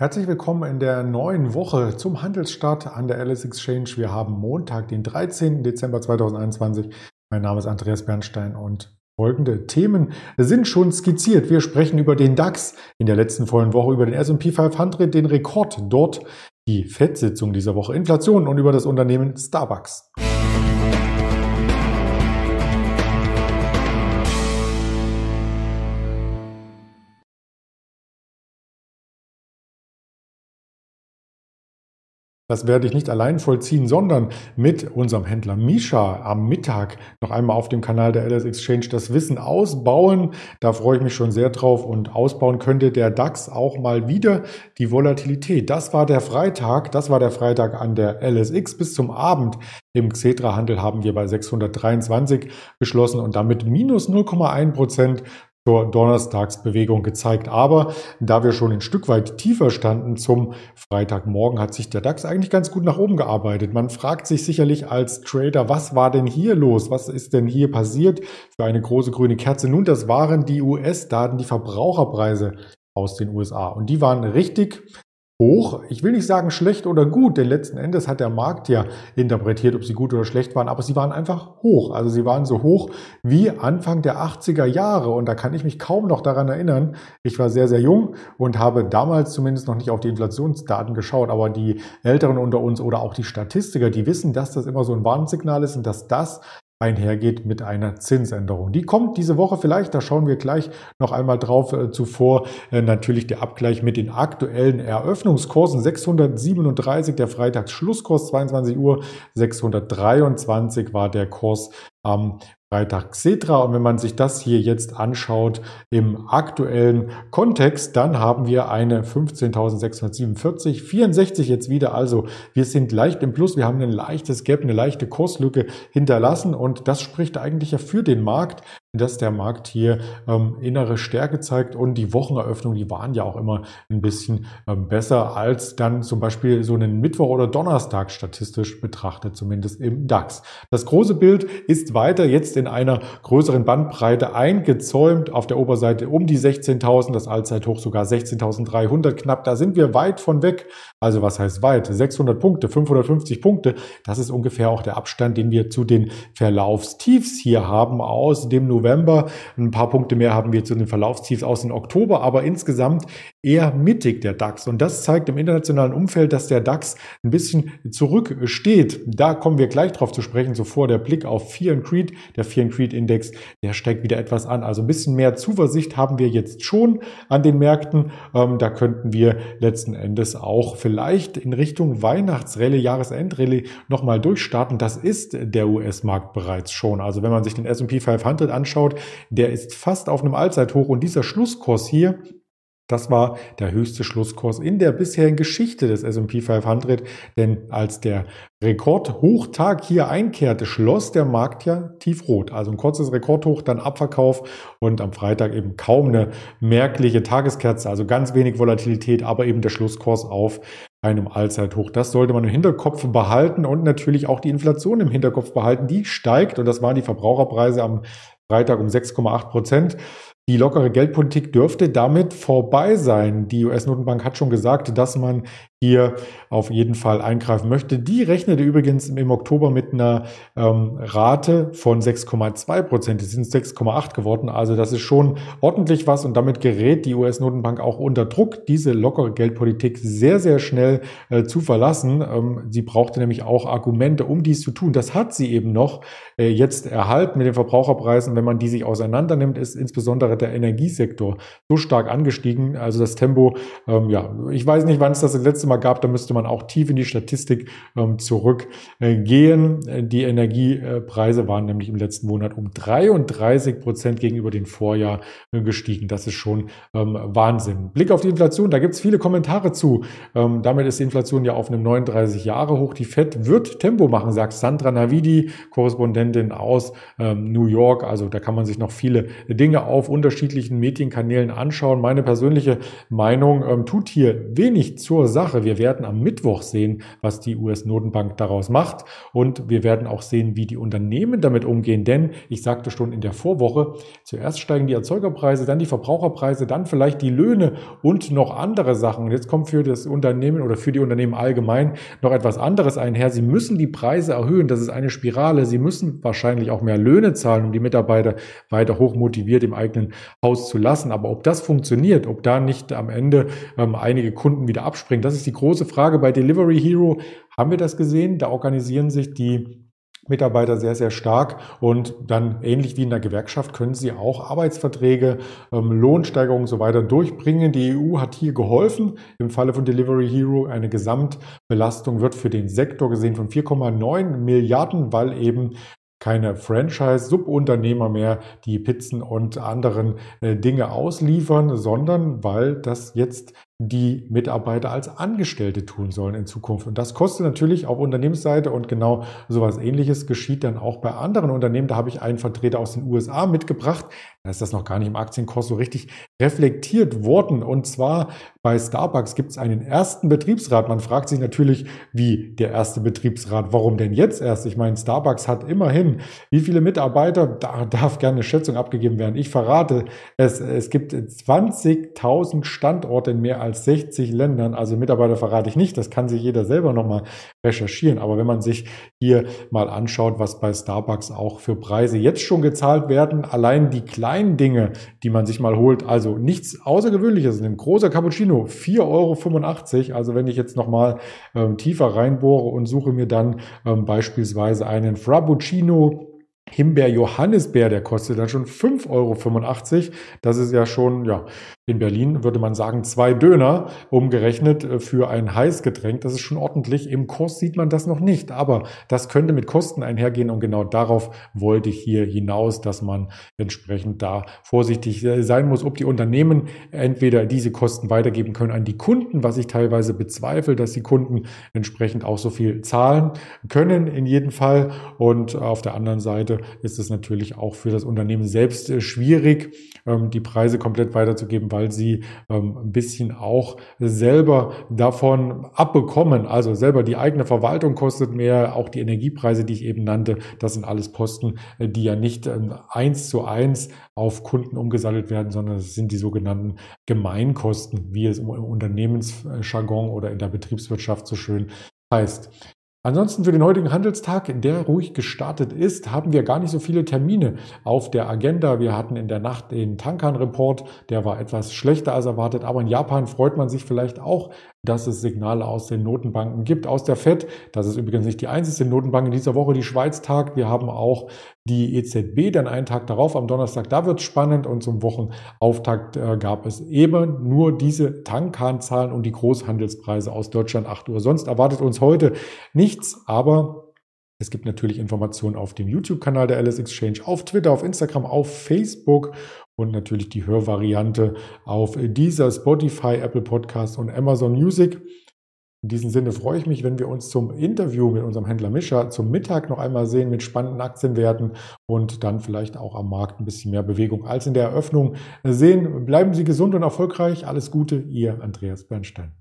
Herzlich willkommen in der neuen Woche zum Handelsstart an der Alice Exchange. Wir haben Montag, den 13. Dezember 2021. Mein Name ist Andreas Bernstein und folgende Themen sind schon skizziert. Wir sprechen über den DAX in der letzten vollen Woche, über den S&P 500, den Rekord dort, die FED-Sitzung dieser Woche, Inflation und über das Unternehmen Starbucks. Das werde ich nicht allein vollziehen, sondern mit unserem Händler Misha am Mittag noch einmal auf dem Kanal der LS Exchange das Wissen ausbauen. Da freue ich mich schon sehr drauf und ausbauen könnte der DAX auch mal wieder die Volatilität. Das war der Freitag, das war der Freitag an der LSX bis zum Abend. Im Xetra-Handel haben wir bei 623 geschlossen und damit minus 0,1 Prozent zur Donnerstagsbewegung gezeigt. Aber da wir schon ein Stück weit tiefer standen zum Freitagmorgen, hat sich der DAX eigentlich ganz gut nach oben gearbeitet. Man fragt sich sicherlich als Trader, was war denn hier los? Was ist denn hier passiert für eine große grüne Kerze? Nun, das waren die US-Daten, die Verbraucherpreise aus den USA. Und die waren richtig hoch. Ich will nicht sagen schlecht oder gut, denn letzten Endes hat der Markt ja interpretiert, ob sie gut oder schlecht waren, aber sie waren einfach hoch. Also sie waren so hoch wie Anfang der 80er Jahre und da kann ich mich kaum noch daran erinnern. Ich war sehr, sehr jung und habe damals zumindest noch nicht auf die Inflationsdaten geschaut, aber die Älteren unter uns oder auch die Statistiker, die wissen, dass das immer so ein Warnsignal ist und dass das einhergeht mit einer Zinsänderung. Die kommt diese Woche vielleicht, da schauen wir gleich noch einmal drauf äh, zuvor. Äh, natürlich der Abgleich mit den aktuellen Eröffnungskursen. 637 der Freitagsschlusskurs, 22 Uhr, 623 war der Kurs am Freitag Xetra. Und wenn man sich das hier jetzt anschaut im aktuellen Kontext, dann haben wir eine 15.647, 64 jetzt wieder. Also wir sind leicht im Plus. Wir haben ein leichtes Gap, eine leichte Kurslücke hinterlassen. Und das spricht eigentlich ja für den Markt, dass der Markt hier ähm, innere Stärke zeigt und die Wocheneröffnung, die waren ja auch immer ein bisschen ähm, besser als dann zum Beispiel so einen Mittwoch oder Donnerstag statistisch betrachtet, zumindest im DAX. Das große Bild ist weiter jetzt in einer größeren Bandbreite eingezäumt auf der Oberseite um die 16.000, das Allzeithoch sogar 16.300 knapp. Da sind wir weit von weg. Also was heißt weit? 600 Punkte, 550 Punkte. Das ist ungefähr auch der Abstand, den wir zu den Verlaufstiefs hier haben aus dem November November. Ein paar Punkte mehr haben wir zu den Verlaufstiefs aus dem Oktober, aber insgesamt eher mittig der DAX. Und das zeigt im internationalen Umfeld, dass der DAX ein bisschen zurücksteht. Da kommen wir gleich drauf zu sprechen. Zuvor der Blick auf Fear and Creed. Der Fear and Creed Index, der steigt wieder etwas an. Also ein bisschen mehr Zuversicht haben wir jetzt schon an den Märkten. Ähm, da könnten wir letzten Endes auch vielleicht in Richtung Weihnachtsrallye, Jahresendrallye nochmal durchstarten. Das ist der US-Markt bereits schon. Also wenn man sich den S&P 500 anschaut, anschaut, der ist fast auf einem Allzeithoch und dieser Schlusskurs hier, das war der höchste Schlusskurs in der bisherigen Geschichte des S&P 500, denn als der Rekordhochtag hier einkehrte, schloss der Markt ja tiefrot. Also ein kurzes Rekordhoch, dann Abverkauf und am Freitag eben kaum eine merkliche Tageskerze, also ganz wenig Volatilität, aber eben der Schlusskurs auf einem Allzeithoch. Das sollte man im Hinterkopf behalten und natürlich auch die Inflation im Hinterkopf behalten. Die steigt und das waren die Verbraucherpreise am Freitag um 6,8 Prozent. Die lockere Geldpolitik dürfte damit vorbei sein. Die US-Notenbank hat schon gesagt, dass man hier auf jeden Fall eingreifen möchte. Die rechnete übrigens im Oktober mit einer ähm, Rate von 6,2 Prozent. Die sind 6,8 geworden. Also das ist schon ordentlich was und damit gerät die US-Notenbank auch unter Druck, diese lockere Geldpolitik sehr, sehr schnell äh, zu verlassen. Ähm, sie brauchte nämlich auch Argumente, um dies zu tun. Das hat sie eben noch äh, jetzt erhalten mit den Verbraucherpreisen. Wenn man die sich auseinander nimmt, ist insbesondere der Energiesektor so stark angestiegen. Also das Tempo, ähm, ja, ich weiß nicht, wann es das letzte Mal gab, da müsste man auch tief in die Statistik ähm, zurückgehen. Äh, die Energiepreise waren nämlich im letzten Monat um 33 Prozent gegenüber dem Vorjahr äh, gestiegen. Das ist schon ähm, Wahnsinn. Blick auf die Inflation, da gibt es viele Kommentare zu. Ähm, damit ist die Inflation ja auf einem 39 Jahre hoch. Die FED wird Tempo machen, sagt Sandra Navidi, Korrespondentin aus New York. Also da kann man sich noch viele Dinge auf unterschiedlichen Medienkanälen anschauen. Meine persönliche Meinung tut hier wenig zur Sache Sache. Wir werden am Mittwoch sehen, was die US-Notenbank daraus macht und wir werden auch sehen, wie die Unternehmen damit umgehen. Denn ich sagte schon in der Vorwoche, zuerst steigen die Erzeugerpreise, dann die Verbraucherpreise, dann vielleicht die Löhne und noch andere Sachen. Und jetzt kommt für das Unternehmen oder für die Unternehmen allgemein noch etwas anderes einher. Sie müssen die Preise erhöhen. Das ist eine Spirale. Sie müssen wahrscheinlich auch mehr Löhne zahlen, um die Mitarbeiter weiter hoch motiviert im eigenen Haus zu lassen. Aber ob das funktioniert, ob da nicht am Ende ähm, einige Kunden wieder abspringen, das ist die große Frage. Bei Delivery Hero haben wir das gesehen. Da organisieren sich die Mitarbeiter sehr, sehr stark und dann ähnlich wie in der Gewerkschaft können sie auch Arbeitsverträge, ähm, Lohnsteigerungen und so weiter durchbringen. Die EU hat hier geholfen. Im Falle von Delivery Hero eine Gesamtbelastung wird für den Sektor gesehen von 4,9 Milliarden, weil eben keine Franchise-Subunternehmer mehr, die Pizzen und anderen äh, Dinge ausliefern, sondern weil das jetzt die Mitarbeiter als Angestellte tun sollen in Zukunft. Und das kostet natürlich auf Unternehmensseite und genau sowas ähnliches geschieht dann auch bei anderen Unternehmen. Da habe ich einen Vertreter aus den USA mitgebracht. Da ist das noch gar nicht im Aktienkurs so richtig reflektiert worden. Und zwar bei Starbucks gibt es einen ersten Betriebsrat. Man fragt sich natürlich, wie der erste Betriebsrat, warum denn jetzt erst? Ich meine, Starbucks hat immerhin, wie viele Mitarbeiter, da darf gerne eine Schätzung abgegeben werden. Ich verrate es, es gibt 20.000 Standorte in mehr als als 60 Ländern. Also Mitarbeiter verrate ich nicht, das kann sich jeder selber nochmal recherchieren. Aber wenn man sich hier mal anschaut, was bei Starbucks auch für Preise jetzt schon gezahlt werden, allein die kleinen Dinge, die man sich mal holt, also nichts Außergewöhnliches, ein großer Cappuccino, 4,85 Euro. Also wenn ich jetzt nochmal ähm, tiefer reinbohre und suche mir dann ähm, beispielsweise einen Frappuccino Himbeer-Johannisbeer, der kostet dann schon 5,85 Euro. Das ist ja schon, ja, in Berlin würde man sagen, zwei Döner umgerechnet äh, für ein Heißgetränk. Das ist schon ordentlich. Im Kurs sieht man das noch nicht, aber das könnte mit Kosten einhergehen und genau darauf wollte ich hier hinaus, dass man entsprechend da vorsichtig äh, sein muss, ob die Unternehmen entweder diese Kosten weitergeben können an die Kunden, was ich teilweise bezweifle, dass die Kunden entsprechend auch so viel zahlen können in jedem Fall. Und auf der anderen Seite ist es natürlich auch für das Unternehmen selbst äh, schwierig, ähm, die Preise komplett weiterzugeben, weil sie ähm, ein bisschen auch selber davon abbekommen. Also selber die eigene Verwaltung kostet mehr, auch die Energiepreise, die ich eben nannte, das sind alles Posten, äh, die ja nicht ähm, eins zu eins auf Kunden umgesattelt werden, sondern es sind die sogenannten Gemeinkosten, wie es im Unternehmensjargon oder in der Betriebswirtschaft so schön heißt. Ansonsten für den heutigen Handelstag, der ruhig gestartet ist, haben wir gar nicht so viele Termine auf der Agenda. Wir hatten in der Nacht den Tankan-Report, der war etwas schlechter als erwartet, aber in Japan freut man sich vielleicht auch, dass es Signale aus den Notenbanken gibt, aus der FED. Das ist übrigens nicht die einzige Notenbank in dieser Woche, die Schweiz tagt. Wir haben auch die EZB dann einen Tag darauf, am Donnerstag, da wird es spannend und zum Wochenauftakt äh, gab es eben nur diese Tankan-Zahlen und die Großhandelspreise aus Deutschland 8 Uhr. Sonst erwartet uns heute nichts, aber es gibt natürlich Informationen auf dem YouTube-Kanal der Alice Exchange, auf Twitter, auf Instagram, auf Facebook und natürlich die Hörvariante auf dieser Spotify, Apple Podcast und Amazon Music. In diesem Sinne freue ich mich, wenn wir uns zum Interview mit unserem Händler Mischa zum Mittag noch einmal sehen mit spannenden Aktienwerten und dann vielleicht auch am Markt ein bisschen mehr Bewegung als in der Eröffnung sehen. Bleiben Sie gesund und erfolgreich. Alles Gute, Ihr Andreas Bernstein.